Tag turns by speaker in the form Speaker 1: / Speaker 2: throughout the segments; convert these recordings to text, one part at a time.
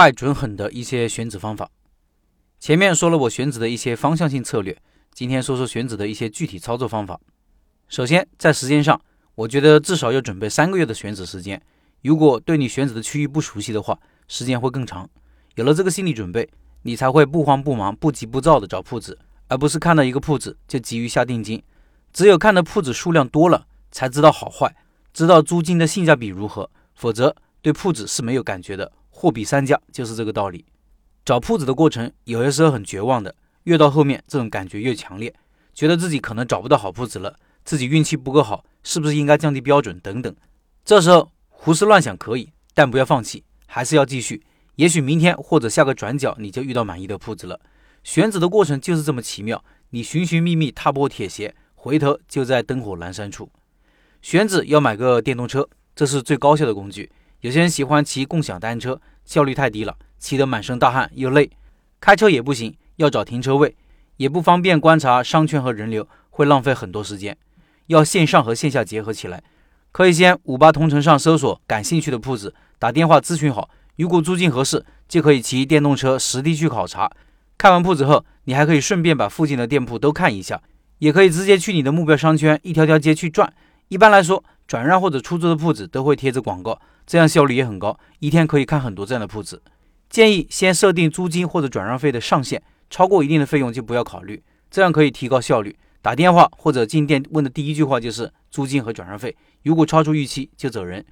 Speaker 1: 快、准、狠的一些选址方法。前面说了我选址的一些方向性策略，今天说说选址的一些具体操作方法。首先，在时间上，我觉得至少要准备三个月的选址时间。如果对你选址的区域不熟悉的话，时间会更长。有了这个心理准备，你才会不慌不忙、不急不躁的找铺子，而不是看到一个铺子就急于下定金。只有看的铺子数量多了，才知道好坏，知道租金的性价比如何。否则，对铺子是没有感觉的。货比三家就是这个道理。找铺子的过程有些时候很绝望的，越到后面这种感觉越强烈，觉得自己可能找不到好铺子了，自己运气不够好，是不是应该降低标准等等。这时候胡思乱想可以，但不要放弃，还是要继续。也许明天或者下个转角你就遇到满意的铺子了。选址的过程就是这么奇妙，你寻寻觅觅踏破铁鞋，回头就在灯火阑珊处。选址要买个电动车，这是最高效的工具。有些人喜欢骑共享单车。效率太低了，骑得满身大汗又累，开车也不行，要找停车位，也不方便观察商圈和人流，会浪费很多时间。要线上和线下结合起来，可以先五八同城上搜索感兴趣的铺子，打电话咨询好，如果租金合适，就可以骑电动车实地去考察。看完铺子后，你还可以顺便把附近的店铺都看一下，也可以直接去你的目标商圈一条条街去转。一般来说，转让或者出租的铺子都会贴着广告。这样效率也很高，一天可以看很多这样的铺子。建议先设定租金或者转让费的上限，超过一定的费用就不要考虑，这样可以提高效率。打电话或者进店问的第一句话就是租金和转让费，如果超出预期就走人。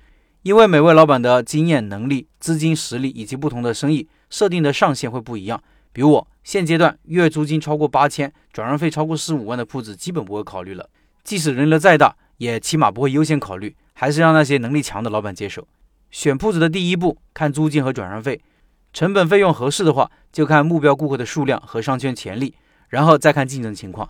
Speaker 1: 因为每位老板的经验、能力、资金实力以及不同的生意设定的上限会不一样。比如我现阶段月租金超过八千，转让费超过十五万的铺子基本不会考虑了，即使人流再大，也起码不会优先考虑，还是让那些能力强的老板接手。选铺子的第一步，看租金和转让费，成本费用合适的话，就看目标顾客的数量和商圈潜力，然后再看竞争情况。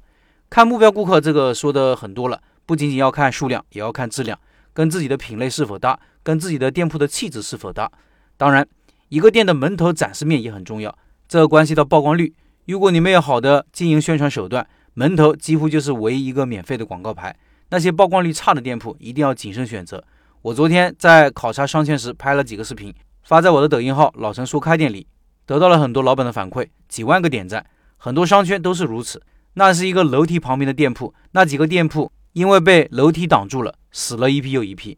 Speaker 1: 看目标顾客这个说的很多了，不仅仅要看数量，也要看质量，跟自己的品类是否搭，跟自己的店铺的气质是否搭。当然，一个店的门头展示面也很重要，这关系到曝光率。如果你没有好的经营宣传手段，门头几乎就是唯一一个免费的广告牌。那些曝光率差的店铺，一定要谨慎选择。我昨天在考察商圈时拍了几个视频，发在我的抖音号“老陈说开店”里，得到了很多老板的反馈，几万个点赞。很多商圈都是如此。那是一个楼梯旁边的店铺，那几个店铺因为被楼梯挡住了，死了一批又一批。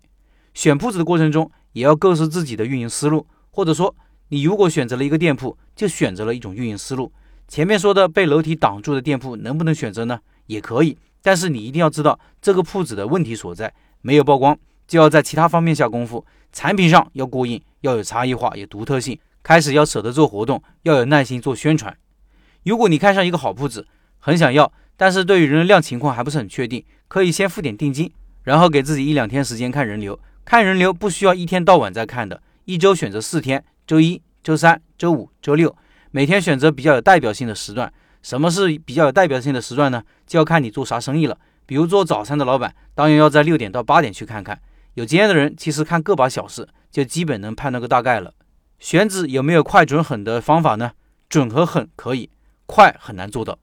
Speaker 1: 选铺子的过程中，也要构思自己的运营思路，或者说，你如果选择了一个店铺，就选择了一种运营思路。前面说的被楼梯挡住的店铺能不能选择呢？也可以，但是你一定要知道这个铺子的问题所在，没有曝光。就要在其他方面下功夫，产品上要过硬，要有差异化，有独特性。开始要舍得做活动，要有耐心做宣传。如果你看上一个好铺子，很想要，但是对于人流量情况还不是很确定，可以先付点定金，然后给自己一两天时间看人流。看人流不需要一天到晚在看的，一周选择四天：周一、周三、周五、周六，每天选择比较有代表性的时段。什么是比较有代表性的时段呢？就要看你做啥生意了。比如做早餐的老板，当然要在六点到八点去看看。有经验的人，其实看个把小时就基本能判断个大概了。选址有没有快准狠的方法呢？准和狠可以，快很难做到。